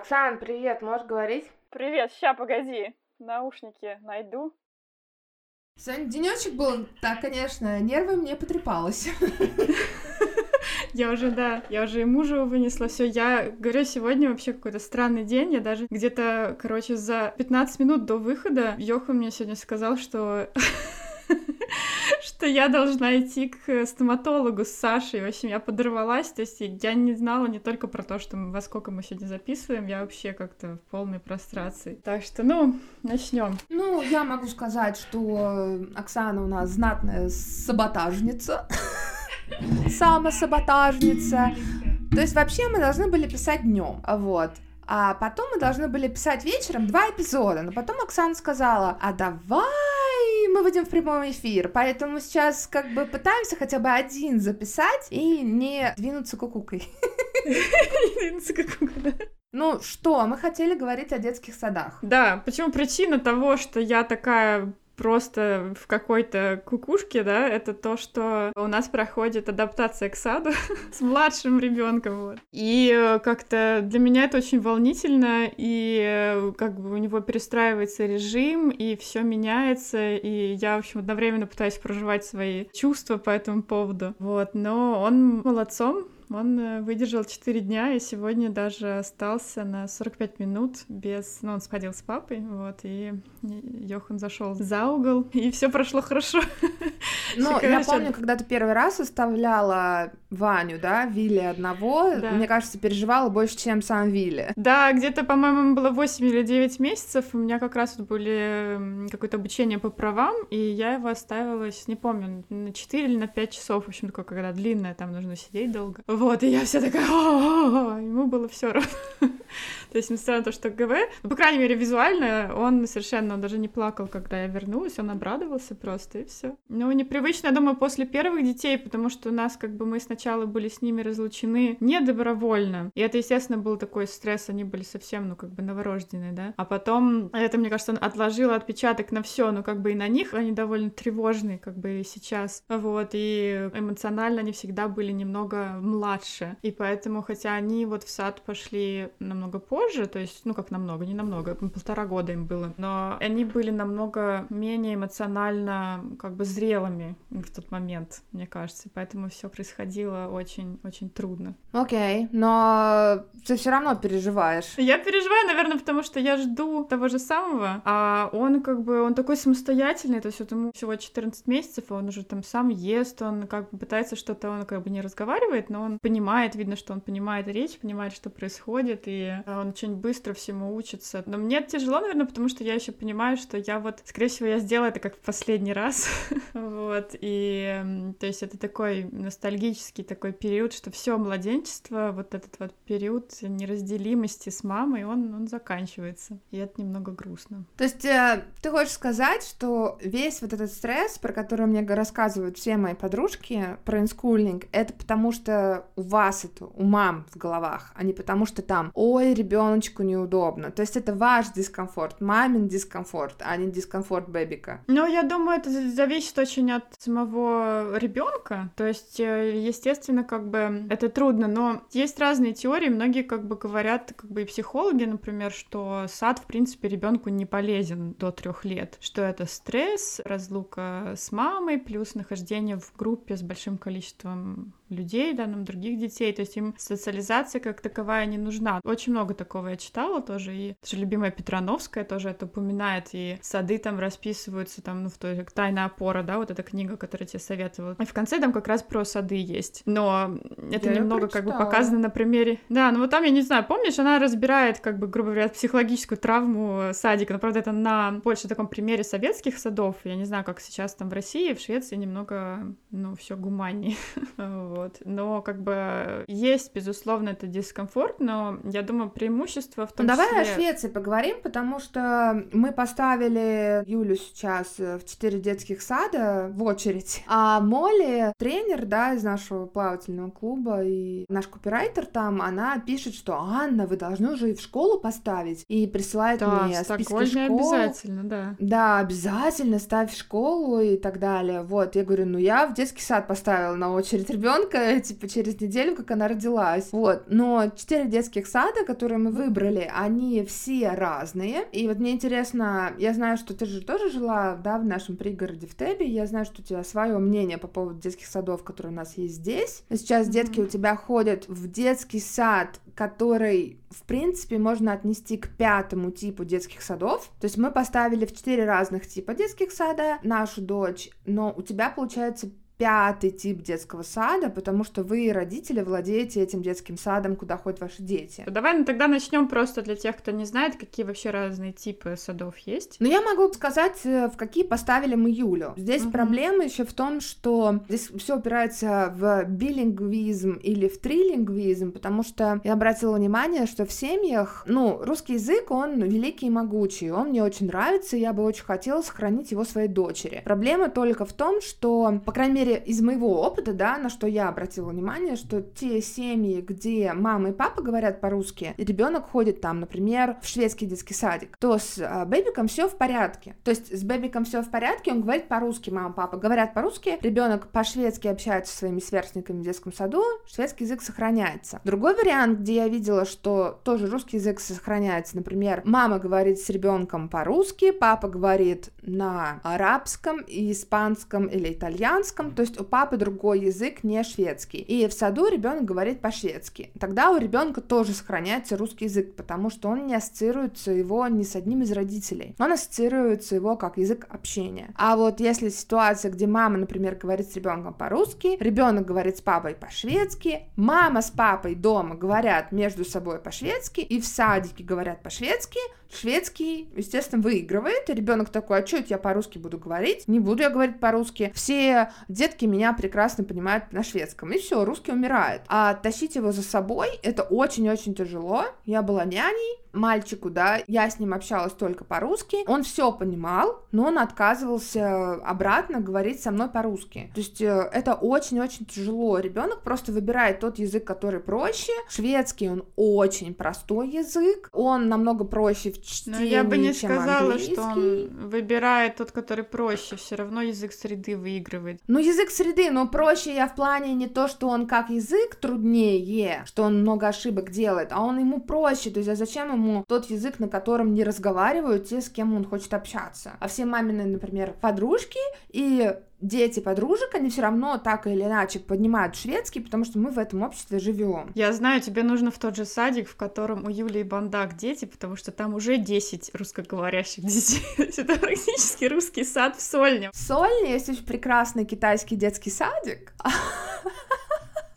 Оксан, привет, можешь говорить? Привет, ща, погоди, наушники найду. Сегодня денечек был, так, конечно, нервы мне потрепалось. Я уже, да, я уже и мужа вынесла, все. Я говорю, сегодня вообще какой-то странный день. Я даже где-то, короче, за 15 минут до выхода Йоха мне сегодня сказал, что что я должна идти к стоматологу с Сашей. В общем, я подорвалась. То есть я не знала не только про то, что мы, во сколько мы сегодня записываем, я вообще как-то в полной прострации. Так что, ну, начнем. Ну, я могу сказать, что Оксана у нас знатная саботажница. Самосаботажница. То есть вообще мы должны были писать днем, вот. А потом мы должны были писать вечером два эпизода. Но потом Оксана сказала, а давай мы выйдем в прямой эфир. Поэтому сейчас как бы пытаемся хотя бы один записать и не двинуться кукукой. Двинуться кукукой, Ну что, мы хотели говорить о детских садах. Да, почему причина того, что я такая просто в какой-то кукушке, да, это то, что у нас проходит адаптация к саду с младшим ребенком, вот. И э, как-то для меня это очень волнительно, и э, как бы у него перестраивается режим, и все меняется, и я, в общем, одновременно пытаюсь проживать свои чувства по этому поводу, вот. Но он молодцом, он э, выдержал 4 дня и сегодня даже остался на 45 минут без... Ну, он сходил с папой, вот, и Йохан зашел за угол, и все прошло хорошо. Ну, я помню, когда ты первый раз оставляла Ваню, да, Вилли одного, да. мне кажется, переживала больше, чем сам Вилли. Да, где-то, по-моему, было 8 или 9 месяцев, у меня как раз вот были какое-то обучение по правам, и я его оставила, не помню, на 4 или на 5 часов, в общем, такое, когда длинное, там нужно сидеть долго. Вот, и я вся такая, ему было все равно. То есть, несмотря на то, что ГВ, ну, по крайней мере, визуально он совершенно он даже не плакал, когда я вернулась, он обрадовался просто, и все. Ну, непривычно, я думаю, после первых детей, потому что у нас, как бы, мы сначала были с ними разлучены не добровольно, и это, естественно, был такой стресс, они были совсем, ну, как бы, новорожденные, да, а потом это, мне кажется, отложило отпечаток на все, ну, как бы, и на них. Они довольно тревожные, как бы, и сейчас, вот, и эмоционально они всегда были немного младше, и поэтому, хотя они вот в сад пошли намного позже, то есть, ну, как намного, не намного, полтора года им было, но они были намного менее эмоционально как бы зрелыми в тот момент, мне кажется, поэтому все происходило очень-очень трудно. Окей, okay, но ты все равно переживаешь. Я переживаю, наверное, потому что я жду того же самого, а он как бы, он такой самостоятельный, то есть вот ему всего 14 месяцев, и он уже там сам ест, он как бы пытается что-то, он как бы не разговаривает, но он понимает, видно, что он понимает речь, понимает, что происходит, и он очень быстро всему учится. Но мне тяжело, наверное, потому что я еще понимаю, что я вот, скорее всего, я сделаю это как в последний раз. вот. И то есть это такой ностальгический такой период, что все младенчество, вот этот вот период неразделимости с мамой, он, он заканчивается. И это немного грустно. То есть э, ты хочешь сказать, что весь вот этот стресс, про который мне рассказывают все мои подружки, про инскулинг, это потому что у вас это, у мам в головах, а не потому что там, ой, ребеночку неудобно. То есть это ваш дискомфорт, мамин дискомфорт, а не дискомфорт бэбика. Ну, я думаю, это зависит очень от самого ребенка. То есть, э, естественно, как бы это трудно, но есть разные теории. Многие как бы говорят, как бы и психологи, например, что сад, в принципе, ребенку не полезен до трех лет, что это стресс, разлука с мамой, плюс нахождение в группе с большим количеством людей, да, нам других детей, то есть им социализация как таковая не нужна. Очень много такого я читала тоже, и даже любимая Петрановская тоже это упоминает, и сады там расписываются, там, ну, в той «Тайная опора», да, вот эта книга, которую тебе советовала. И в конце там как раз про сады есть, но это я немного как бы показано на примере... Да, ну вот там, я не знаю, помнишь, она разбирает, как бы, грубо говоря, психологическую травму садика, но, правда, это на больше таком примере советских садов, я не знаю, как сейчас там в России, в Швеции немного, ну, все гуманнее, вот. Но как бы есть, безусловно, это дискомфорт, но я думаю, преимущество в том ну, числе... Давай о Швеции поговорим, потому что мы поставили Юлю сейчас в четыре детских сада в очередь, а Молли, тренер, да, из нашего плавательного клуба, и наш копирайтер там, она пишет, что Анна, вы должны уже и в школу поставить, и присылает да, мне списки школ. обязательно, да. Да, обязательно ставь в школу и так далее. Вот, я говорю, ну я в детский сад поставила на очередь ребенка, типа, через неделю, как она родилась. Вот. Но четыре детских сада, которые мы мы выбрали, они все разные. И вот мне интересно, я знаю, что ты же тоже жила, да, в нашем пригороде в Тебе. Я знаю, что у тебя свое мнение по поводу детских садов, которые у нас есть здесь. Сейчас mm-hmm. детки у тебя ходят в детский сад, который, в принципе, можно отнести к пятому типу детских садов. То есть мы поставили в четыре разных типа детских сада нашу дочь, но у тебя, получается, пятый тип детского сада, потому что вы, родители, владеете этим детским садом, куда ходят ваши дети. Давай ну, тогда начнем просто для тех, кто не знает, какие вообще разные типы садов есть. Ну, я могу сказать, э, в какие поставили мы Юлю. Здесь угу. проблема еще в том, что здесь все упирается в билингвизм или в трилингвизм, потому что я обратила внимание, что в семьях, ну, русский язык, он великий и могучий, он мне очень нравится, и я бы очень хотела сохранить его своей дочери. Проблема только в том, что, по крайней мере, мере, из моего опыта, да, на что я обратила внимание, что те семьи, где мама и папа говорят по-русски, и ребенок ходит там, например, в шведский детский садик, то с а, бэбиком все в порядке. То есть с бэбиком все в порядке, он говорит по-русски, мама, папа говорят по-русски, ребенок по-шведски общается со своими сверстниками в детском саду, шведский язык сохраняется. Другой вариант, где я видела, что тоже русский язык сохраняется, например, мама говорит с ребенком по-русски, папа говорит на арабском, испанском или итальянском, то есть у папы другой язык, не шведский. И в саду ребенок говорит по-шведски. Тогда у ребенка тоже сохраняется русский язык, потому что он не ассоциируется его ни с одним из родителей. Он ассоциируется его как язык общения. А вот если ситуация, где мама, например, говорит с ребенком по-русски, ребенок говорит с папой по-шведски, мама с папой дома говорят между собой по-шведски и в садике говорят по-шведски, шведский, естественно, выигрывает, и ребенок такой, а что я по-русски буду говорить? Не буду я говорить по-русски. Все детки меня прекрасно понимают на шведском, и все, русский умирает. А тащить его за собой, это очень-очень тяжело. Я была няней, мальчику, да, я с ним общалась только по-русски, он все понимал, но он отказывался обратно говорить со мной по-русски. То есть э, это очень-очень тяжело. Ребенок просто выбирает тот язык, который проще. Шведский он очень простой язык, он намного проще в чтении, Но я бы не чем сказала, английский. что он выбирает тот, который проще. Все равно язык среды выигрывает. Ну язык среды, но проще я в плане не то, что он как язык труднее, что он много ошибок делает, а он ему проще. То есть а зачем ему ему тот язык, на котором не разговаривают те, с кем он хочет общаться. А все мамины, например, подружки и дети подружек, они все равно так или иначе поднимают шведский, потому что мы в этом обществе живем. Я знаю, тебе нужно в тот же садик, в котором у Юлии Бандак дети, потому что там уже 10 русскоговорящих детей. Это практически русский сад в Сольне. В Сольне есть очень прекрасный китайский детский садик.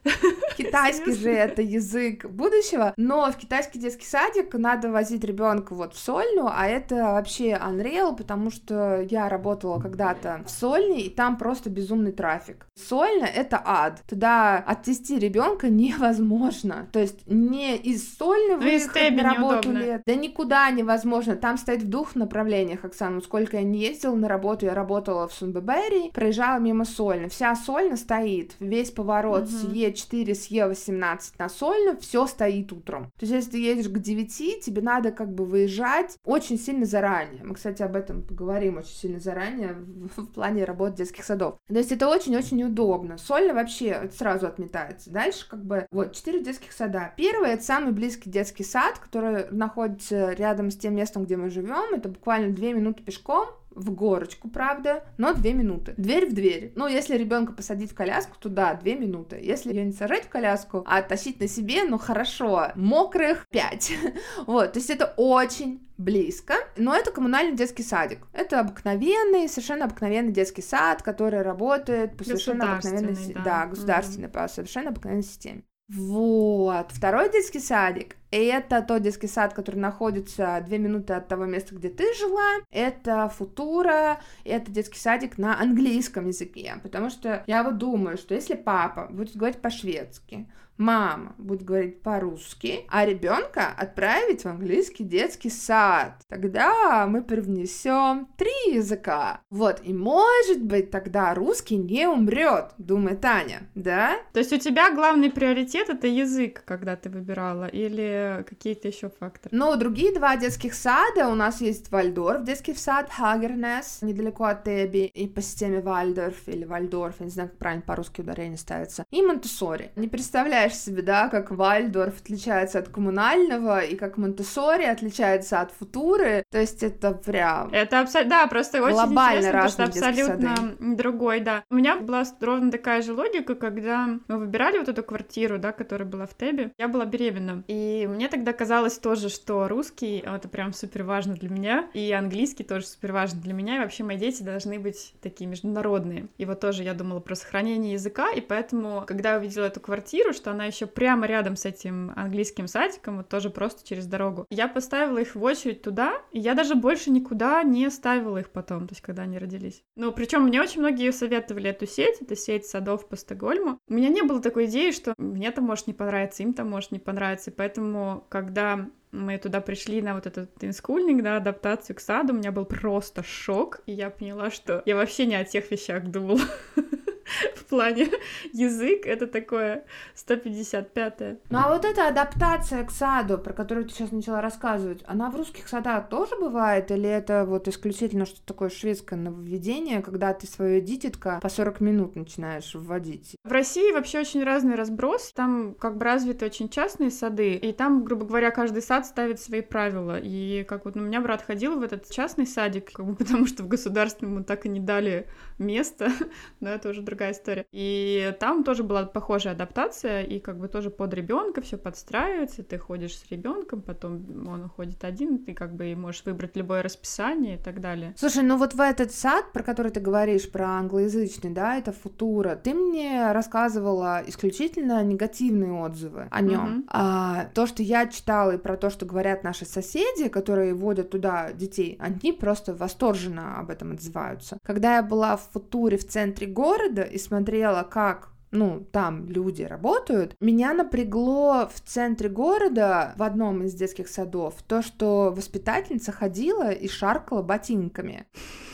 Китайский же это язык будущего, но в китайский детский садик надо возить ребенка вот в Сольну, а это вообще unreal, потому что я работала когда-то в Сольне, и там просто безумный трафик. Сольна — это ад. Туда отвезти ребенка невозможно. То есть не из Сольны ну, выехать на работу лет, да никуда невозможно. Там стоит в двух направлениях, Оксана. Сколько я не ездила на работу, я работала в Сунбебери, проезжала мимо Сольны. Вся Сольна стоит, весь поворот угу. с Е4, с Е18 на Сольну, все стоит утром. То есть если ты едешь к 9, тебе надо как бы выезжать очень сильно заранее. Мы, кстати, об этом поговорим очень сильно заранее в, в плане работы детских садов. То есть это очень-очень неудобно. Сольно вообще сразу отметается. Дальше как бы вот четыре детских сада. Первый это самый близкий детский сад, который находится рядом с тем местом, где мы живем. Это буквально две минуты пешком в горочку, правда, но две минуты. Дверь в дверь. Ну, если ребенка посадить в коляску, то да, две минуты. Если ее не сажать в коляску, а тащить на себе, ну хорошо, мокрых пять. вот, то есть это очень близко, но это коммунальный детский садик. Это обыкновенный, совершенно обыкновенный детский сад, который работает по совершенно обыкновенной, да, да государственной, mm-hmm. по совершенно обыкновенной системе. Вот. Второй детский садик — это тот детский сад, который находится две минуты от того места, где ты жила. Это Футура, это детский садик на английском языке. Потому что я вот думаю, что если папа будет говорить по-шведски, мама будет говорить по-русски, а ребенка отправить в английский детский сад. Тогда мы привнесем три языка. Вот, и может быть тогда русский не умрет, думает Таня, да? То есть у тебя главный приоритет это язык, когда ты выбирала, или какие-то еще факторы? Ну, другие два детских сада у нас есть Вальдорф, детский сад Хагернес, недалеко от Тебю, и по системе Вальдорф или Вальдорф, я не знаю, как правильно по-русски ударение ставится, и Монтессори. Не представляешь себе, да, как Вальдорф отличается от коммунального, и как Монтессори отличается от Футуры, то есть это прям... Это абсолютно, да, просто очень Глобально интересно, потому что абсолютно сады. другой, да. У меня была ровно такая же логика, когда мы выбирали вот эту квартиру, да, которая была в Тебе, я была беременна, и мне тогда казалось тоже, что русский — это прям супер важно для меня, и английский тоже супер важно для меня, и вообще мои дети должны быть такие международные. И вот тоже я думала про сохранение языка, и поэтому, когда я увидела эту квартиру, что она еще прямо рядом с этим английским садиком, вот тоже просто через дорогу, я поставила их в очередь туда, и я даже больше никуда не ставила их потом, то есть когда они родились. Ну, причем мне очень многие советовали эту сеть, это сеть садов по Стокгольму. У меня не было такой идеи, что мне там может не понравиться, им там может не понравиться, и поэтому, когда мы туда пришли на вот этот инскульник, да, адаптацию к саду, у меня был просто шок, и я поняла, что я вообще не о тех вещах думала. В плане язык это такое 155-е. Ну а вот эта адаптация к саду, про которую ты сейчас начала рассказывать, она в русских садах тоже бывает? Или это вот исключительно что-то такое шведское нововведение, когда ты свое дитятко по 40 минут начинаешь вводить? В России вообще очень разный разброс. Там как бы развиты очень частные сады, и там, грубо говоря, каждый сад ставит свои правила. И как вот у меня брат ходил в этот частный садик, как бы потому что в государственном так и не дали место, но это уже другая история. И там тоже была похожая адаптация, и как бы тоже под ребенка все подстраивается, ты ходишь с ребенком, потом он уходит один, ты как бы можешь выбрать любое расписание и так далее. Слушай, ну вот в этот сад, про который ты говоришь, про англоязычный, да, это Футура, ты мне рассказывала исключительно негативные отзывы о нем. Мгм. А то, что я читала и про то, что говорят наши соседи, которые водят туда детей, они просто восторженно об этом отзываются. Когда я была в Футуре в центре города и смотрела, как ну, там люди работают, меня напрягло в центре города, в одном из детских садов, то, что воспитательница ходила и шаркала ботинками.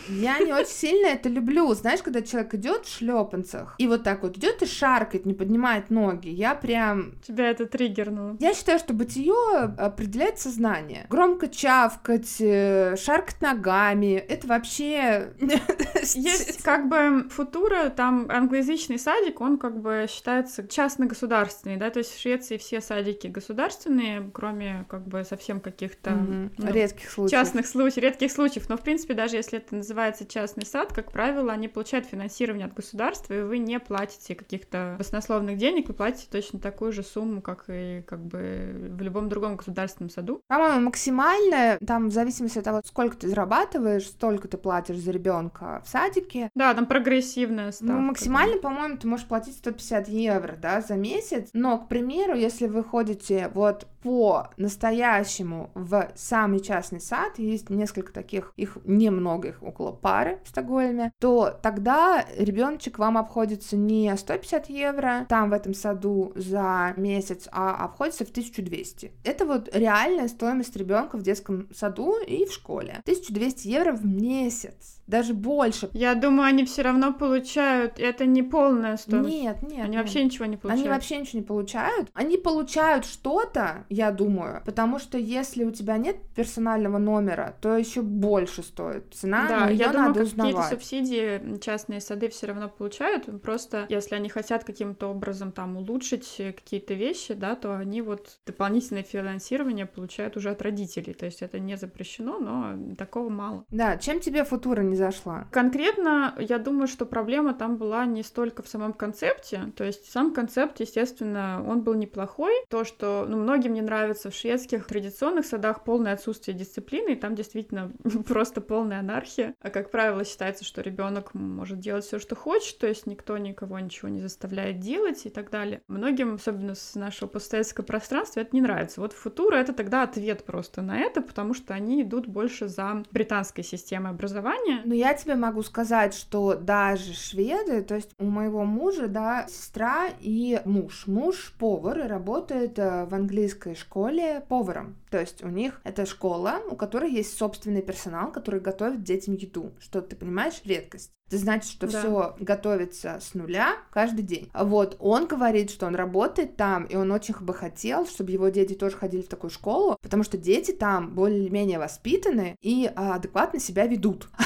Я не очень сильно это люблю. Знаешь, когда человек идет в шлепанцах и вот так вот идет и шаркает, не поднимает ноги, я прям Тебя это триггернуло. я считаю, что бытие определяет сознание. Громко чавкать, э, шаркать ногами, это вообще... Есть как бы футура, там англоязычный садик, он как бы считается частно-государственный, да, то есть в Швеции все садики государственные, кроме как бы совсем каких-то Мгм. ну, Редких случаев. частных случаев, редких случаев, но в принципе даже если это называется частный сад, как правило, они получают финансирование от государства, и вы не платите каких-то баснословных денег, вы платите точно такую же сумму, как и как бы в любом другом государственном саду. По-моему, максимальное, там в зависимости от того, сколько ты зарабатываешь, столько ты платишь за ребенка в садике. Да, там прогрессивная ставка. Ну, максимально, по-моему, ты можешь платить 150 евро, да, за месяц. Но, к примеру, если вы ходите вот по настоящему в самый частный сад, есть несколько таких, их немного, их около пары в Стокгольме, то тогда ребеночек вам обходится не 150 евро там в этом саду за месяц, а обходится в 1200. Это вот реальная стоимость ребенка в детском саду и в школе. 1200 евро в месяц. Даже больше. Я думаю, они все равно получают. Это не полная стоимость. Нет, нет. Они нет. вообще ничего не получают. Они вообще ничего не получают. Они получают что-то, я думаю, потому что если у тебя нет персонального номера, то еще больше стоит цена, да, но я думаю, надо как какие-то узнавать. субсидии частные сады все равно получают. Просто если они хотят каким-то образом там улучшить э, какие-то вещи, да, то они вот дополнительное финансирование получают уже от родителей. То есть это не запрещено, но такого мало. Да, чем тебе футура не зашла? Конкретно, я думаю, что проблема там была не столько в самом концепте, то есть сам концепт, естественно, он был неплохой. То, что ну, многим не нравится в шведских традиционных садах полное отсутствие дисциплины, и там действительно просто полная анархия. А как правило, считается, что ребенок может делать все, что хочет, то есть никто никого ничего не заставляет делать и так далее. Многим, особенно с нашего постсоветского пространства, это не нравится. Вот футура — это тогда ответ просто на это, потому что они идут больше за британской системой образования, Но я тебе могу сказать, что даже шведы, то есть у моего мужа, да, сестра и муж. Муж повар и работает э, в английской школе поваром. То есть у них это школа, у которой есть собственный персонал, который готовит детям еду, что ты понимаешь, редкость. Это значит, что Да. все готовится с нуля каждый день. Вот, он говорит, что он работает там, и он очень бы хотел, чтобы его дети тоже ходили в такую школу, потому что дети там более-менее воспитаны и а, адекватно себя ведут.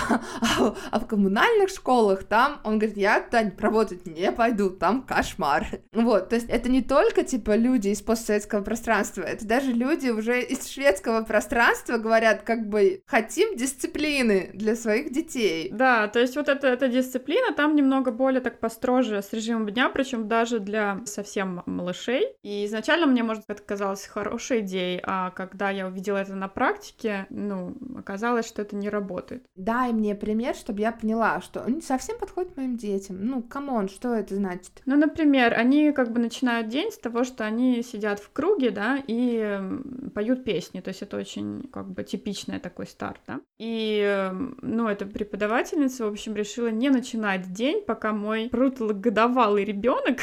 А, а в коммунальных школах там, он говорит, я туда работать не пойду, там кошмар. Вот, то есть это не только, типа, люди из постсоветского пространства, это даже люди уже из шведского пространства говорят, как бы, хотим дисциплины для своих детей. Да, то есть вот эта, эта дисциплина там немного более так построже с режимом дня, причем даже для совсем малышей. И изначально мне, может, это казалось хорошей идеей, а когда я увидела это на практике, ну, оказалось, что это не работает. Дай мне пример, чтобы я поняла, что он не совсем подходит моим детям. Ну, come on, что это значит? Ну, например, они как бы начинают день с того, что они сидят в круге, да, и поют песни, то есть это очень как бы типичный такой старт, да. И, м, ну, эта преподавательница, в общем, решила не начинать день, пока мой годовалый ребенок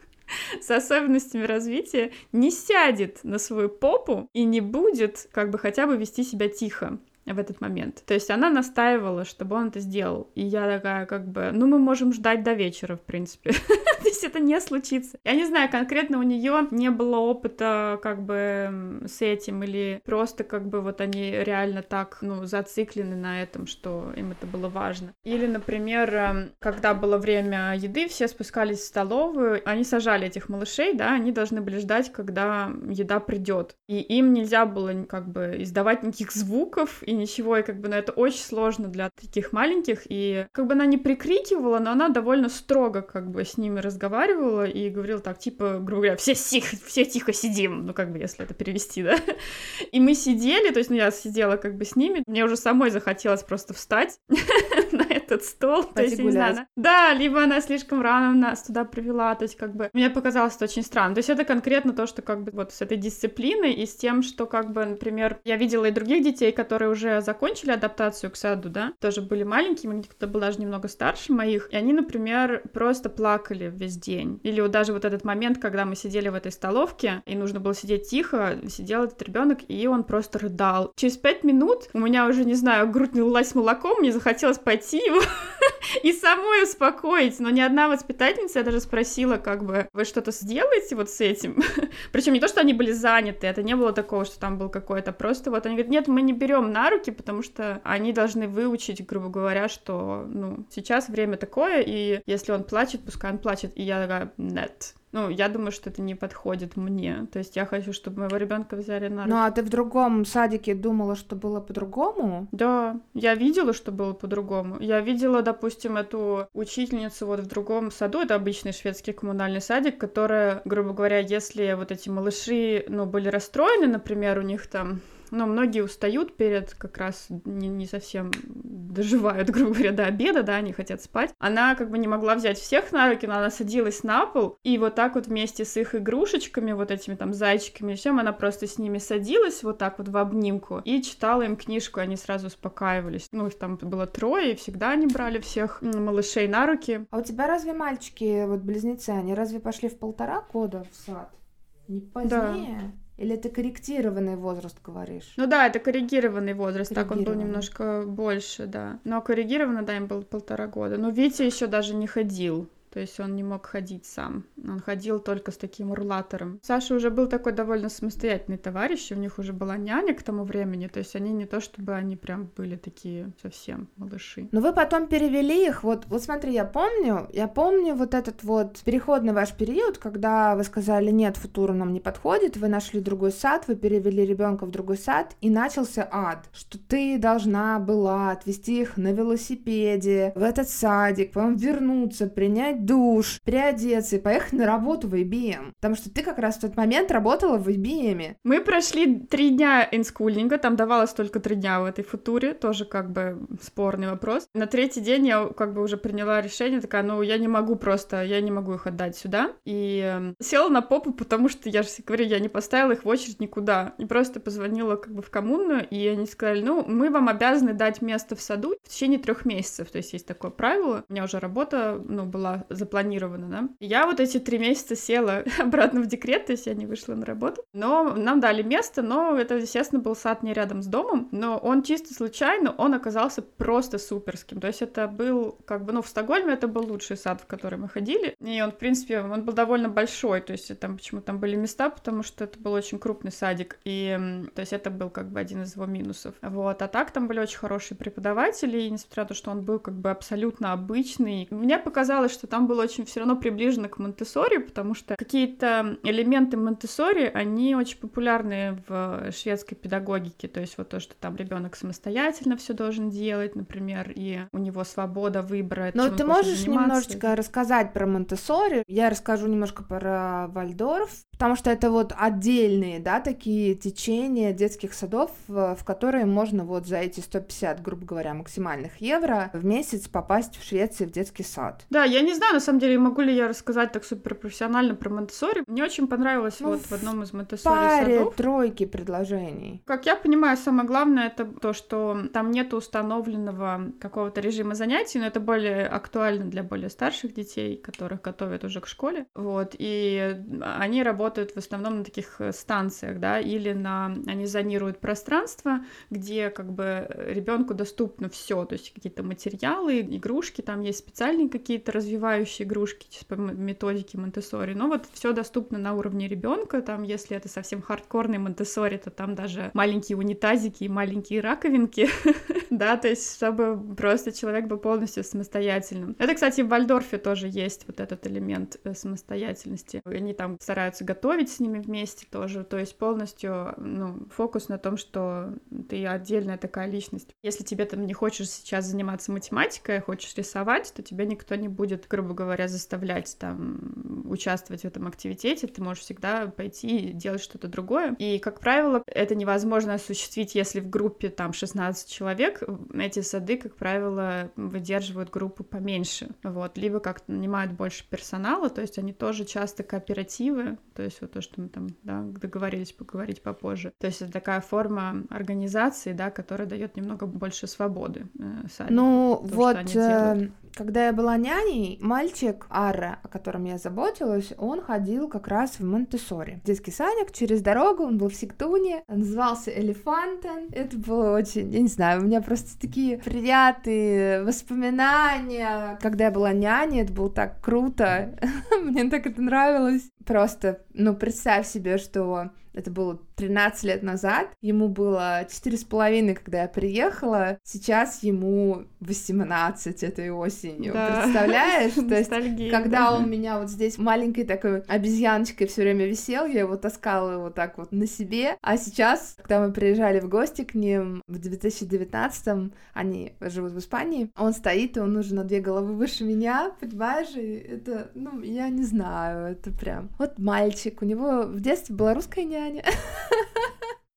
с особенностями развития не сядет на свою попу и не будет как бы хотя бы вести себя тихо в этот момент. То есть она настаивала, чтобы он это сделал. И я такая, как бы, ну, мы можем ждать до вечера, в принципе. То есть это не случится. Я не знаю, конкретно у нее не было опыта как бы с этим, или просто как бы вот они реально так, ну, зациклены на этом, что им это было важно. Или, например, эм, когда было время еды, все спускались в столовую, они сажали этих малышей, да, они должны были ждать, когда еда придет. И им нельзя было как бы издавать никаких звуков и ничего, и как бы, ну, это очень сложно для таких маленьких, и как бы она не прикрикивала, но она довольно строго как бы с ними разговаривала и говорила так, типа, грубо говоря, все тихо, все тихо сидим, ну, как бы, если это перевести, да. И мы сидели, то есть, ну, я сидела как бы с ними, мне уже самой захотелось просто встать на этот стол, то есть, я не знаю, да, либо она слишком рано нас туда привела, то есть, как бы, мне показалось это очень странно, то есть, это конкретно то, что, как бы, вот с этой дисциплиной и с тем, что, как бы, например, я видела и других детей, которые уже закончили адаптацию к саду, да, тоже были маленькими, кто-то был даже немного старше моих, и они, например, просто плакали весь день. Или вот даже вот этот момент, когда мы сидели в этой столовке, и нужно было сидеть тихо, сидел этот ребенок, и он просто рыдал. Через пять минут у меня уже, не знаю, грудь налилась молоком, мне захотелось пойти его и самой успокоить, но ни одна воспитательница, я даже спросила, как бы, вы что-то сделаете вот с этим? Причем не то, что они были заняты, это не было такого, что там был какой-то, просто вот они говорят, нет, мы не берем на руки, потому что они должны выучить, грубо говоря, что, ну, сейчас время такое, и если он плачет, пускай он плачет, и я такая, нет. Ну, я думаю, что это не подходит мне. То есть я хочу, чтобы моего ребенка взяли на руки. Ну, а ты в другом садике думала, что было по-другому? Да, я видела, что было по-другому. Я видела, допустим, эту учительницу вот в другом саду, это обычный шведский коммунальный садик, которая, грубо говоря, если вот эти малыши, ну, были расстроены, например, у них там но многие устают перед как раз не, не совсем доживают, грубо говоря, до обеда, да, они хотят спать. Она как бы не могла взять всех на руки, но она садилась на пол, и вот так вот вместе с их игрушечками, вот этими там зайчиками и всем, она просто с ними садилась вот так вот в обнимку и читала им книжку, они сразу успокаивались. Ну, их там было трое, и всегда они брали всех малышей на руки. А у тебя разве мальчики, вот близнецы, они разве пошли в полтора года в сад? Не позднее? Или это корректированный возраст, говоришь? Ну да, это коррегированный возраст, так он был Коррегированный. немножко больше, да. Но коррегированно, да, им было полтора года. Но Витя еще даже не ходил. То есть он не мог ходить сам. Он ходил только с таким урлатором. Саша уже был такой довольно самостоятельный товарищ, и у них уже была няня к тому времени. То есть они не то, чтобы они прям были такие совсем малыши. Но вы потом перевели их, вот, вот смотри, я помню, я помню вот этот вот переходный ваш период, когда вы сказали, нет, футура нам не подходит, вы нашли другой сад, вы перевели ребенка в другой сад, и начался ад, что ты должна была отвезти их на велосипеде в этот садик, потом вернуться, принять душ, переодеться и поехать на работу в IBM, потому что ты как раз в тот момент работала в IBM. Мы прошли три дня инскульнинга, там давалось только три дня в этой футуре, тоже как бы спорный вопрос. На третий день я как бы уже приняла решение, такая, ну, я не могу просто, я не могу их отдать сюда. И эм, села на попу, потому что, я же говорю, я не поставила их в очередь никуда. И просто позвонила как бы в коммуну, и они сказали, ну, мы вам обязаны дать место в саду в течение трех месяцев. То есть есть такое правило. У меня уже работа, ну, была запланировано, да. Я вот эти три месяца села обратно в декрет, то есть я не вышла на работу, но нам дали место, но это, естественно, был сад не рядом с домом, но он чисто случайно, он оказался просто суперским, то есть это был, как бы, ну, в Стокгольме это был лучший сад, в который мы ходили, и он, в принципе, он был довольно большой, то есть там почему там были места, потому что это был очень крупный садик, и, то есть это был как бы один из его минусов, вот, а так там были очень хорошие преподаватели, и несмотря на то, что он был как бы абсолютно обычный, мне показалось, что там было очень все равно приближено к монте потому что какие-то элементы монте они очень популярны в шведской педагогике, то есть вот то, что там ребенок самостоятельно все должен делать, например, и у него свобода выбора. Но ты можешь немножечко рассказать про монте Я расскажу немножко про Вальдорф, потому что это вот отдельные, да, такие течения детских садов, в которые можно вот за эти 150, грубо говоря, максимальных евро в месяц попасть в Швеции в детский сад. Да, я не знаю, на самом деле, могу ли я рассказать так супер профессионально про монте Мне очень понравилось ну, вот в одном из монте паре садов. тройки предложений. Как я понимаю, самое главное это то, что там нет установленного какого-то режима занятий, но это более актуально для более старших детей, которых готовят уже к школе. Вот, и они работают в основном на таких э, станциях, да, или на они зонируют пространство, где как бы ребенку доступно все, то есть какие-то материалы, игрушки, там есть специальные какие-то развивающие игрушки по методике Монтессори, но вот все доступно на уровне ребенка, там, если это совсем хардкорный Монтессори, то там даже маленькие унитазики и маленькие раковинки, да, то есть чтобы просто человек был полностью самостоятельным. Это, кстати, в Вальдорфе тоже есть вот этот элемент э, самостоятельности. Они там стараются готовить с ними вместе тоже, то есть полностью, ну, фокус на том, что ты отдельная такая личность. Если тебе там не хочешь сейчас заниматься математикой, а хочешь рисовать, то тебя никто не будет, грубо говоря, заставлять там участвовать в этом активитете, ты можешь всегда пойти и делать что-то другое. И, как правило, это невозможно осуществить, если в группе там 16 человек, эти сады, как правило, выдерживают группу поменьше, вот, либо как нанимают больше персонала, то есть они тоже часто кооперативы, то есть вот то, что мы там, да, договорились поговорить попозже. То есть это такая форма организации, да, которая дает немного больше свободы э, садику. Ну, то, вот, э, когда я была няней, мальчик Арра, о котором я заботилась, он ходил как раз в монте Детский садик через дорогу, он был в Сиктуне, назывался Элефантен. Это было очень, я не знаю, у меня просто такие приятные воспоминания. Когда я была няней, это было так круто. Мне так это нравилось. Просто, ну, представь себе, что это было 13 лет назад, ему было четыре с половиной, когда я приехала, сейчас ему 18 этой осенью, да. представляешь? То есть, когда он меня вот здесь маленькой такой обезьяночкой все время висел, я его таскала вот так вот на себе, а сейчас, когда мы приезжали в гости к ним в 2019-м, они живут в Испании, он стоит, и он уже на две головы выше меня, понимаешь? И это, ну, я не знаю, это прям... Вот мальчик, у него в детстве была русская няня,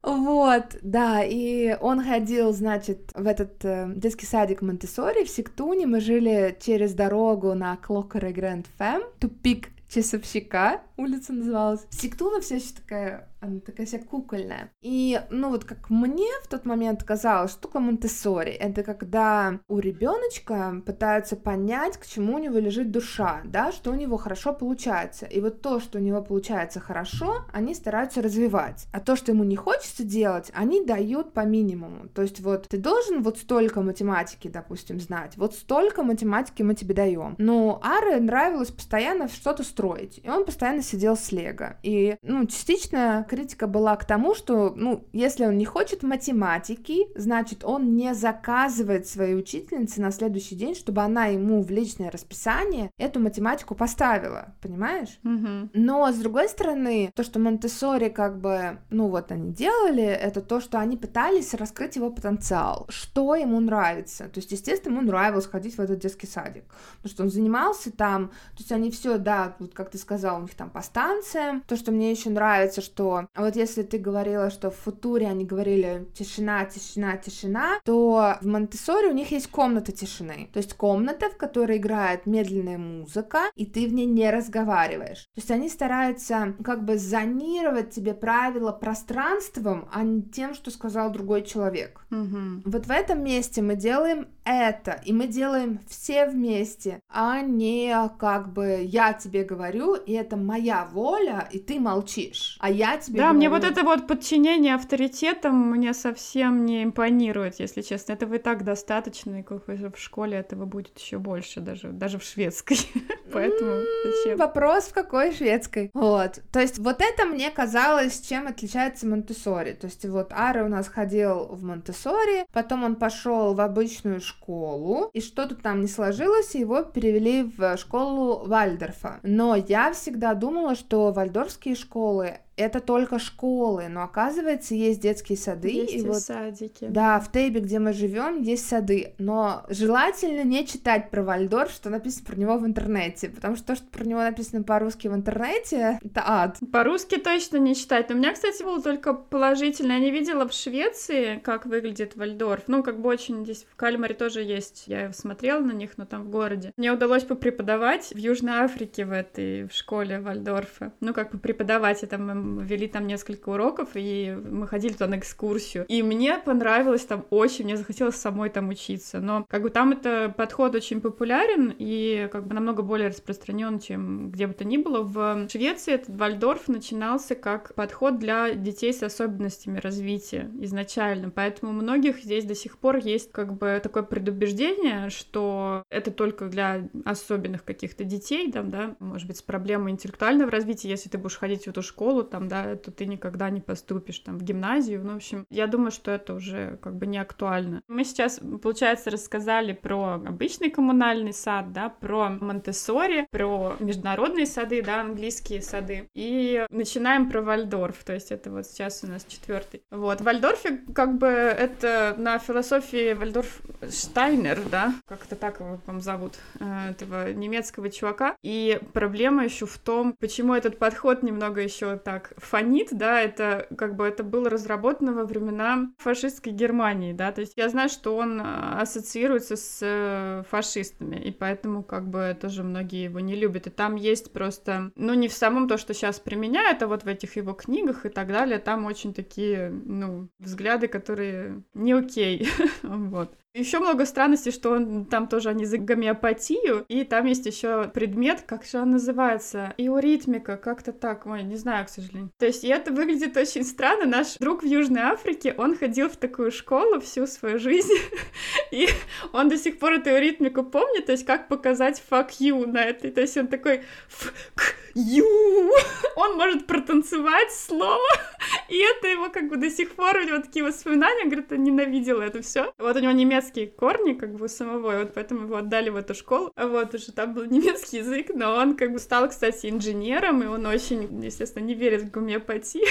Вот, да, и он ходил, значит, в этот э, детский садик Монтессори в Сиктуне. Мы жили через дорогу на Клокер и Гранд Фэм, тупик часовщика, улица называлась. Сиктуна вся еще такая она такая вся кукольная. И, ну, вот как мне в тот момент казалось, штука монте это когда у ребеночка пытаются понять, к чему у него лежит душа, да, что у него хорошо получается. И вот то, что у него получается хорошо, они стараются развивать. А то, что ему не хочется делать, они дают по минимуму. То есть вот ты должен вот столько математики, допустим, знать, вот столько математики мы тебе даем. Но Аре нравилось постоянно что-то строить, и он постоянно сидел с Лего. И, ну, частично критика была к тому, что, ну, если он не хочет математики, значит, он не заказывает своей учительнице на следующий день, чтобы она ему в личное расписание эту математику поставила, понимаешь? Mm-hmm. Но, с другой стороны, то, что монте как бы, ну, вот они делали, это то, что они пытались раскрыть его потенциал, что ему нравится. То есть, естественно, ему нравилось ходить в этот детский садик, потому что он занимался там, то есть они все, да, вот как ты сказал, у них там по станциям. То, что мне еще нравится, что хорошо. А вот если ты говорила, что в футуре они говорили тишина, тишина, тишина, то в Монтессоре у них есть комната тишины. То есть комната, в которой играет медленная музыка, и ты в ней не разговариваешь. То есть они стараются как бы зонировать тебе правила пространством, а не тем, что сказал другой человек. Мгм. Вот в этом месте мы делаем это, и мы делаем все вместе, а не как бы я тебе говорю, и это моя воля, и ты молчишь, а я тебе Да, мне вот говорю. это вот подчинение авторитетам мне совсем не импонирует, если честно. Этого и так достаточно, и в школе этого будет еще больше, даже, даже в шведской. Поэтому зачем? Вопрос в какой шведской. Вот. То есть вот это мне казалось, чем отличается Монтессори. То есть вот Ара у нас ходил в Монтессори, потом он пошел в обычную школу, и что-то там не сложилось, и его перевели в школу Вальдорфа. Но я всегда думала, что вальдорфские школы это только школы, но оказывается есть детские сады, Есть и и вот садики. Да, в Тейбе, где мы живем, есть сады, но желательно не читать про Вальдорф, что написано про него в интернете, потому что то, что про него написано по-русски в интернете, это ад. По-русски точно не читать. Но у меня, кстати, было только положительно. Я не видела в Швеции, как выглядит Вальдорф. Ну, как бы очень здесь в Кальмаре тоже есть. Я смотрела на них, но там в городе. Мне удалось попреподавать в Южной Африке в этой в школе Вальдорфа. Ну, как бы преподавать. И там вели там несколько уроков, и мы ходили туда на экскурсию. И мне понравилось там очень, мне захотелось самой там учиться. Но как бы там это подход очень популярен и как бы намного более распространен, чем где бы то ни было. В Швеции этот Вальдорф начинался как подход для детей с особенностями развития изначально. Поэтому у многих здесь до сих пор есть как бы такое предубеждение, что это только для особенных каких-то детей, там, да, может быть, с проблемой интеллектуального развития, если ты будешь ходить в эту школу, там, да, то ты никогда не поступишь там в гимназию. Ну, в общем, я думаю, что это уже как бы не актуально. Мы сейчас, получается, рассказали про обычный коммунальный сад, да, про Монтессори, про международные сады, да, английские сады. И начинаем про Вальдорф, то есть это вот сейчас у нас четвертый. Вот, в как бы это на философии Вальдорф Штайнер, да, как это так его, по зовут, э, этого немецкого чувака. И проблема еще в том, почему этот подход немного еще так фонит, да, это как бы это было разработано во времена фашистской Германии, да, то есть я знаю, что он а, ассоциируется с э, фашистами, и поэтому как бы тоже многие его не любят, и там есть просто, ну, не в самом то, что сейчас применяют, а вот в этих его книгах и так далее, там очень такие, ну, взгляды, которые не окей, вот. Еще много странностей, что он там тоже они за гомеопатию, и там есть еще предмет, как же он называется, иоритмика, как-то так, ой, не знаю, к сожалению. То есть и это выглядит очень странно. Наш друг в Южной Африке, он ходил в такую школу всю свою жизнь, и он до сих пор эту иоритмику помнит, то есть как показать fuck you на этой, то есть он такой you, он может протанцевать слово, и это его как бы до сих пор, у него такие воспоминания, он говорит, он ненавидел это все. Вот у него немецкие корни, как бы самого, и вот поэтому его отдали в эту школу. А Вот уже там был немецкий язык, но он как бы стал, кстати, инженером, и он очень, естественно, не верит в гомеопатию.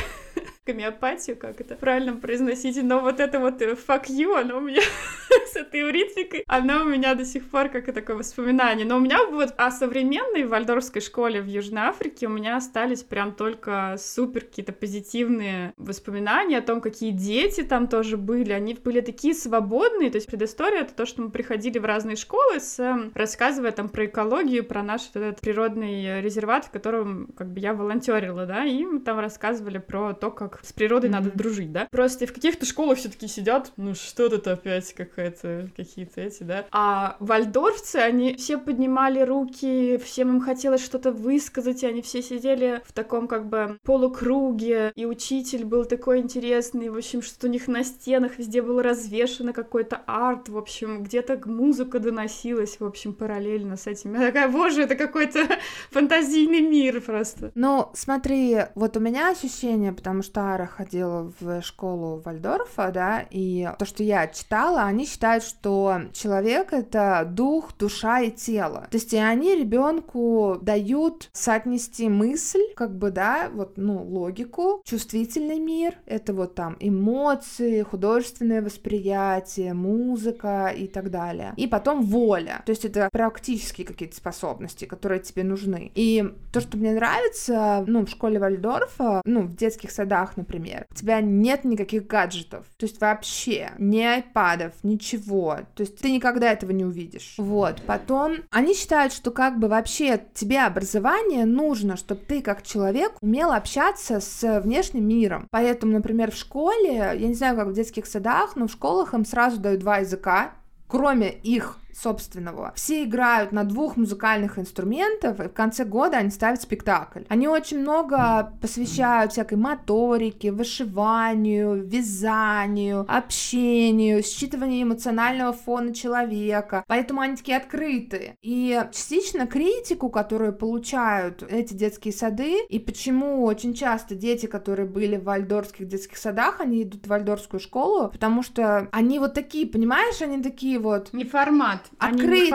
Гомеопатию, как это правильно произносить, но вот это вот э, fuck you, оно у меня с этой ритмикой, она у меня до сих пор как и такое воспоминание. Но у меня вот о современной вальдорфской школе в Южной Африке у меня остались прям только супер какие-то позитивные воспоминания о том, какие дети там тоже были. Они были такие свободные. То есть предыстория — это то, что мы приходили в разные школы, с, эм, рассказывая там про экологию, про наш вот этот природный резерват, в котором как бы я волонтерила, да, и мы там рассказывали про то, как с природой надо Мгм. дружить, да. Просто в каких-то школах все таки сидят, ну что тут опять какая-то, какие-то эти, да. А вальдорфцы, они все поднимали руки, всем им хотелось что-то высказать, и они все сидели в таком как бы полукруге, и учитель был такой интересный, в общем, что у них на стенах везде было развешено какой-то арт, в общем, где-то музыка доносилась, в общем, параллельно с этим. Я такая, боже, это какой-то фантазийный мир просто. Ну, смотри, вот у меня ощущение, потому что Сара ходила в школу Вальдорфа, да, и то, что я читала, они считают, что человек — это дух, душа и тело. То есть и они ребенку дают соотнести мысль, как бы, да, вот, ну, логику, чувствительный мир, это вот там эмоции, художественное восприятие, музыка и так далее. И потом воля, то есть это практические какие-то способности, которые тебе нужны. И то, что мне нравится, ну, в школе Вальдорфа, ну, в детских садах, например, у тебя нет никаких гаджетов, то есть вообще ни айпадов, ничего, то есть ты никогда этого не увидишь. Вот, потом они считают, что как бы вообще тебе образование нужно, чтобы ты как человек умел общаться с внешним миром. Поэтому, например, в школе, я не знаю, как в детских садах, но в школах им сразу дают два языка, кроме их собственного. Все играют на двух музыкальных инструментах, и в конце года они ставят спектакль. Они очень много посвящают всякой моторике, вышиванию, вязанию, общению, считыванию эмоционального фона человека. Поэтому они такие открытые. И частично критику, которую получают эти детские сады, и почему очень часто дети, которые были в вальдорфских детских садах, они идут в вальдорфскую школу, потому что они вот такие, понимаешь, они такие вот... Не формат открытые, они,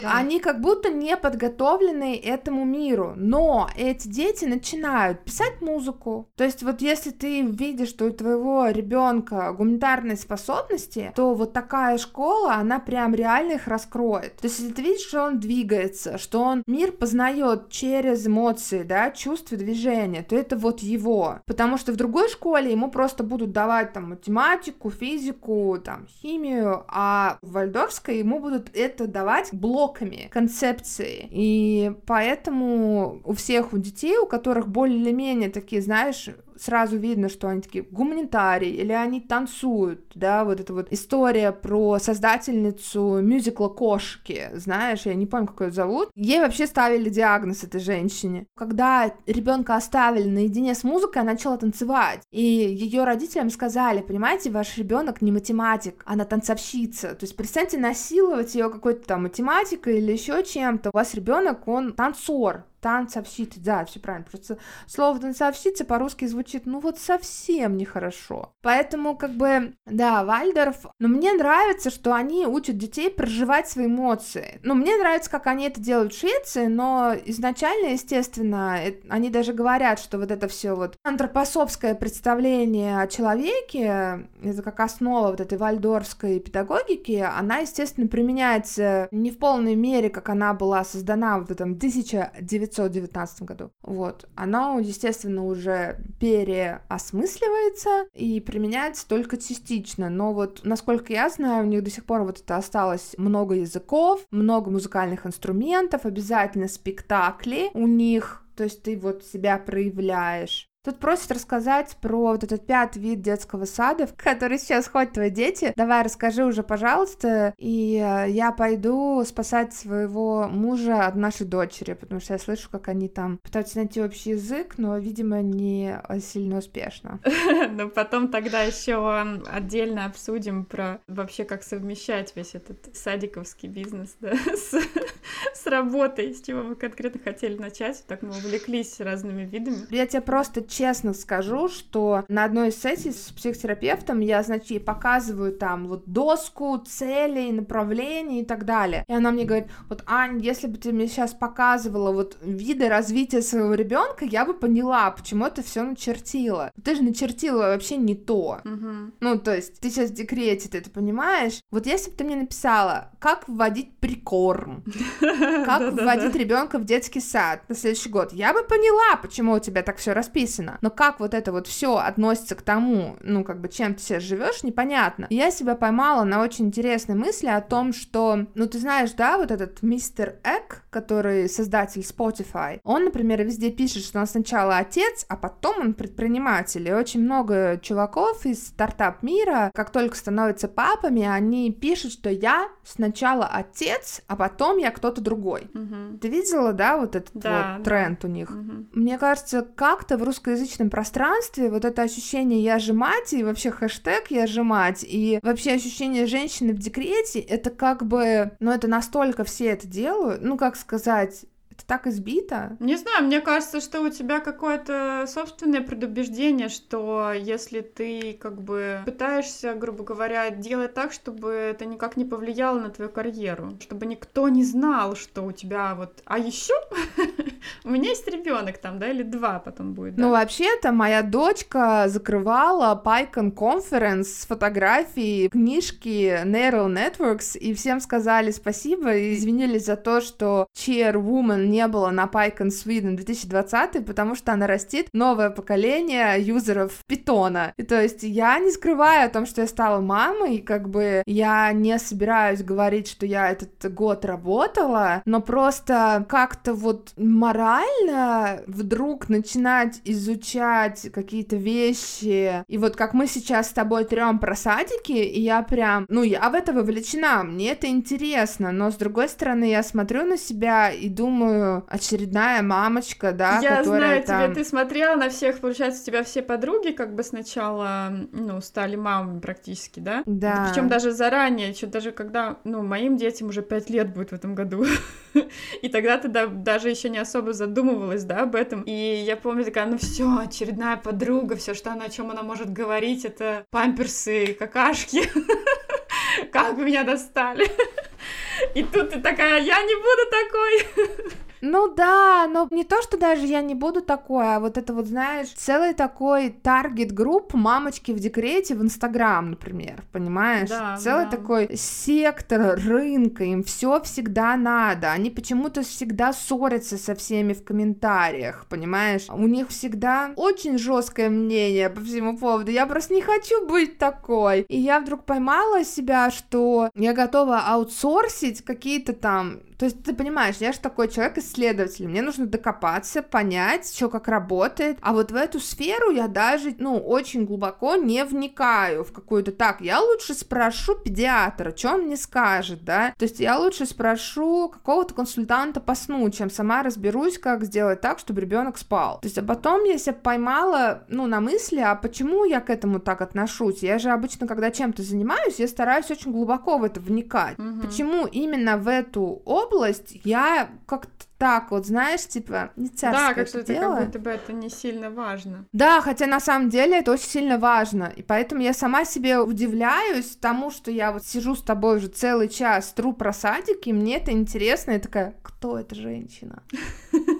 да. они как будто не подготовлены этому миру, но эти дети начинают писать музыку. То есть вот если ты видишь, что у твоего ребенка гуманитарные способности, то вот такая школа, она прям реально их раскроет. То есть если ты видишь, что он двигается, что он мир познает через эмоции, да, чувства, движения, то это вот его. Потому что в другой школе ему просто будут давать там математику, физику, там химию, а в Вальдорфской ему будут это давать блоками концепции. И поэтому у всех у детей, у которых более-менее такие, знаешь, сразу видно, что они такие гуманитарии, или они танцуют, да, вот эта вот история про создательницу мюзикла «Кошки», знаешь, я не помню, как ее зовут, ей вообще ставили диагноз этой женщине. Когда ребенка оставили наедине с музыкой, она начала танцевать, и ее родителям сказали, понимаете, ваш ребенок не математик, она танцовщица, то есть перестаньте насиловать ее какой-то там математикой или еще чем-то, у вас ребенок, он танцор, танцовщица, да, все правильно, просто слово танцовщица по-русски звучит, ну вот совсем нехорошо. Поэтому, как бы, да, Вальдорф, но мне нравится, что они учат детей проживать свои эмоции. Ну, мне нравится, как они это делают в Швеции, но изначально, естественно, они даже говорят, что вот это все вот антропосовское представление о человеке, это как основа вот этой вальдорфской педагогики, она, естественно, применяется не в полной мере, как она была создана в этом 1900 1919 году. Вот. Оно, естественно, уже переосмысливается и применяется только частично, но вот, насколько я знаю, у них до сих пор вот это осталось много языков, много музыкальных инструментов, обязательно спектакли у них, то есть ты вот себя проявляешь. Тут просят рассказать про вот этот пятый вид детского сада, в который сейчас ходят твои дети. Давай расскажи уже, пожалуйста, и э, я пойду спасать своего мужа от нашей дочери, потому что я слышу, как они там пытаются найти общий язык, но, видимо, не сильно успешно. Ну, потом тогда еще отдельно обсудим про вообще, как совмещать весь этот садиковский бизнес, с, с работой, с чего вы конкретно хотели начать. Так мы увлеклись разными видами. Я тебе просто честно скажу, что на одной из сессий с психотерапевтом я, значит, ей показываю там вот доску целей, направлений и так далее. И она мне говорит, вот, Ань, если бы ты мне сейчас показывала вот виды развития своего ребенка, я бы поняла, почему это все начертила. Ты же начертила вообще не то. Угу. Ну, то есть, ты сейчас в декрете, ты это понимаешь? Вот если бы ты мне написала, как вводить прикорм, как вводить ребенка в детский сад на следующий год, я бы поняла, почему у тебя так все расписано написано. Но как вот это вот все относится к тому, ну, как бы, чем ты сейчас живешь, непонятно. И я себя поймала на очень интересной мысли о том, что, ну, ты знаешь, да, вот этот мистер Эк, который создатель Spotify, он, например, везде пишет, что он сначала отец, а потом он предприниматель. И очень много чуваков из стартап мира, как только становятся папами, они пишут, что я сначала отец, а потом я кто-то другой. Угу. Ты видела, да, вот этот да, вот тренд у них? Угу. Мне кажется, как-то в русской русскоязычном пространстве вот это ощущение «я же мать» и вообще хэштег «я же мать» и вообще ощущение женщины в декрете, это как бы, ну это настолько все это делают, ну как сказать, это так избито. Не знаю, мне кажется, что у тебя какое-то собственное предубеждение, что если ты как бы пытаешься, грубо говоря, делать так, чтобы это никак не повлияло на твою карьеру, чтобы никто не знал, что у тебя вот... А еще у меня есть ребенок там, да, или два потом будет. Ну, вообще-то моя дочка закрывала PyCon Conference с фотографией книжки Neural Networks, и всем сказали спасибо и извинились за то, что Chairwoman не было на PyCon Sweden 2020, потому что она растит новое поколение юзеров питона. И то есть я не скрываю о том, что я стала мамой, и как бы я не собираюсь говорить, что я этот год работала, но просто как-то вот морально вдруг начинать изучать какие-то вещи, и вот как мы сейчас с тобой трем про садики, и я прям, ну, я в это вовлечена, мне это интересно, но с другой стороны, я смотрю на себя и думаю, очередная мамочка, да, я которая знаю, там... тебе ты смотрела на всех, получается, у тебя все подруги как бы сначала, ну, стали мамами практически, да? Да. Причем даже заранее, еще даже когда, ну, моим детям уже пять лет будет в этом году, и тогда ты да, даже еще не особо задумывалась, да, об этом. И я помню такая, ну все, очередная подруга, все, что она, о чем она может говорить, это памперсы, какашки. Как вы меня достали. И тут ты такая, я не буду такой. Ну да, но не то, что даже я не буду такое, а вот это вот, знаешь, целый такой таргет групп мамочки в декрете в Инстаграм, например, понимаешь? Да, целый да. такой сектор рынка, им все всегда надо, они почему-то всегда ссорятся со всеми в комментариях, понимаешь? У них всегда очень жесткое мнение по всему поводу, я просто не хочу быть такой. И я вдруг поймала себя, что я готова аутсорсить какие-то там то есть, ты понимаешь, я же такой человек-исследователь, мне нужно докопаться, понять, что как работает, а вот в эту сферу я даже, ну, очень глубоко не вникаю в какую-то, так, я лучше спрошу педиатра, что он мне скажет, да, то есть я лучше спрошу какого-то консультанта по сну, чем сама разберусь, как сделать так, чтобы ребенок спал. То есть, а потом я себя поймала, ну, на мысли, а почему я к этому так отношусь? Я же обычно, когда чем-то занимаюсь, я стараюсь очень глубоко в это вникать. Мгм. Почему именно в эту область я как-то так вот, знаешь, типа, не Да, это как что-то дело. как будто бы это не сильно важно. Да, хотя на самом деле это очень сильно важно, и поэтому я сама себе удивляюсь тому, что я вот сижу с тобой уже целый час, тру про садики, и мне это интересно, я такая, кто эта женщина?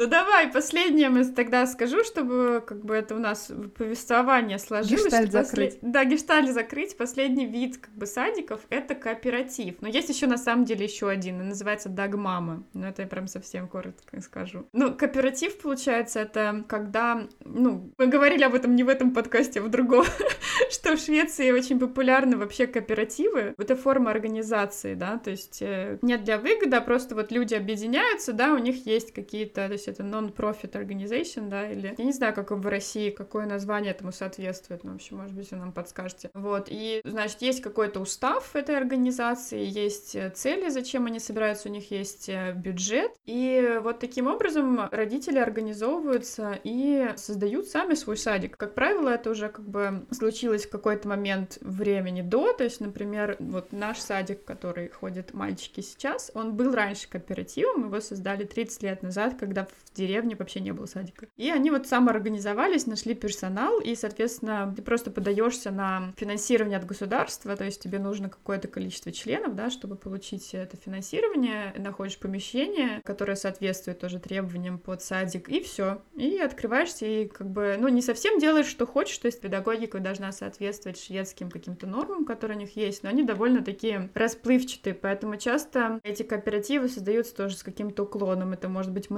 Ну давай, последнее мы тогда скажу, чтобы как бы это у нас повествование сложилось. Послед- закрыть. Да, гештальт закрыть. Последний вид как бы садиков — это кооператив. Но есть еще на самом деле еще один, и называется Дагмама. Но это я прям совсем коротко скажу. Ну, кооператив, получается, это когда, ну, мы говорили об этом не в этом подкасте, а в другом, что в Швеции очень популярны вообще кооперативы. Это форма организации, да, то есть э, нет для выгоды, а просто вот люди объединяются, да, у них есть какие-то, то есть это non-profit organization, да, или я не знаю, как в России, какое название этому соответствует, но, в общем, может быть, вы нам подскажете. Вот, и, значит, есть какой-то устав этой организации, есть э, цели, зачем они собираются, у них есть э, бюджет, и вот таким образом родители организовываются и создают сами свой садик. Как правило, это уже как бы случилось в какой-то момент времени до, то есть, например, вот наш садик, в который ходят мальчики сейчас, он был раньше кооперативом, его создали 30 лет назад, когда в деревне вообще не было садика. И они вот самоорганизовались, нашли персонал, и, соответственно, ты просто подаешься на финансирование от государства, то есть тебе нужно какое-то количество членов, да, чтобы получить это финансирование, находишь помещение, которое соответствует тоже требованиям под садик, и все. И открываешься, и как бы, ну, не совсем делаешь, что хочешь, то есть педагогика должна соответствовать шведским каким-то нормам, которые у них есть, но они довольно такие расплывчатые, поэтому часто эти кооперативы создаются тоже с каким-то уклоном. Это может быть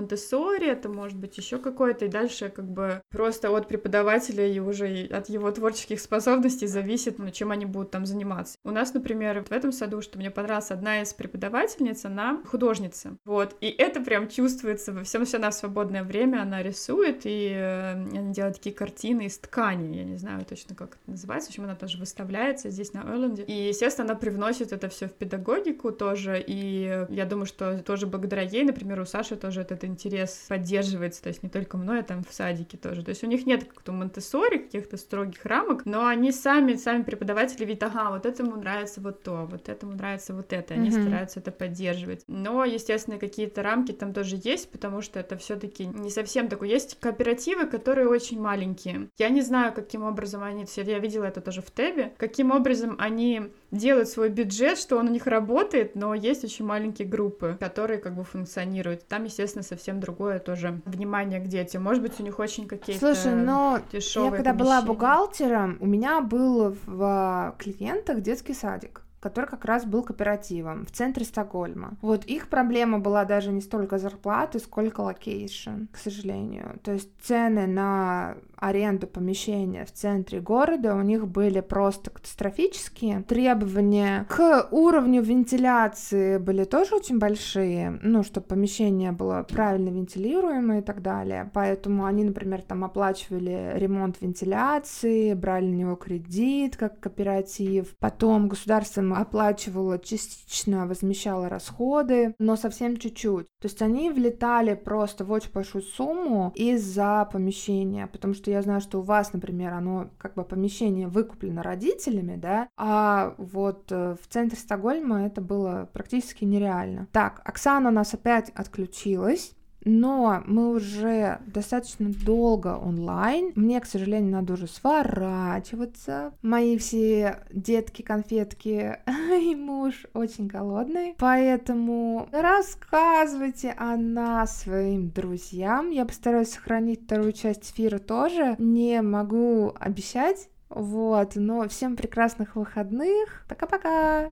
Монтессори, это может быть еще какое-то, и дальше как бы просто от преподавателя и уже от его творческих способностей зависит, ну, чем они будут там заниматься. У нас, например, в этом саду, что мне понравилось, одна из преподавательниц, она художница, вот, и это прям чувствуется во всем, все она в свободное время, она рисует, и э, она делает такие картины из ткани, я не знаю точно, как это называется, в общем, она тоже выставляется здесь, на Эрленде, и, естественно, она привносит это все в педагогику тоже, и я думаю, что тоже благодаря ей, например, у Саши тоже этот интерес стресс поддерживается, то есть не только мной, а там в садике тоже. То есть у них нет как-то монте каких-то строгих рамок, но они сами, сами преподаватели видят, ага, вот этому нравится вот то, вот этому нравится вот это, они mm-hmm. стараются это поддерживать. Но, естественно, какие-то рамки там тоже есть, потому что это все таки не совсем такое. Есть кооперативы, которые очень маленькие. Я не знаю, каким образом они, я видела это тоже в Тебю, каким образом они делают свой бюджет, что он у них работает, но есть очень маленькие группы, которые как бы функционируют. Там, естественно, совсем другое тоже внимание к детям. Может быть, у них очень какие-то Слушай, но я когда была бухгалтером, у меня был в клиентах детский садик который как раз был кооперативом в центре Стокгольма. Вот их проблема была даже не столько зарплаты, сколько location, к сожалению. То есть цены на аренду помещения в центре города у них были просто катастрофические. Требования к уровню вентиляции были тоже очень большие, ну, чтобы помещение было правильно вентилируемое и так далее. Поэтому они, например, там оплачивали ремонт вентиляции, брали на него кредит как кооператив. Потом государство оплачивало частично, возмещало расходы, но совсем чуть-чуть. То есть они влетали просто в очень большую сумму из-за помещения, потому что я знаю, что у вас, например, оно как бы помещение выкуплено родителями, да, а вот э, в центре Стокгольма это было практически нереально. Так, Оксана у нас опять отключилась. Но мы уже достаточно долго онлайн. Мне, к сожалению, надо уже сворачиваться. Мои все детки, конфетки и муж очень голодный. Поэтому рассказывайте о нас своим друзьям. Я постараюсь сохранить вторую часть эфира тоже. Не могу обещать, вот, но всем прекрасных выходных. Пока-пока!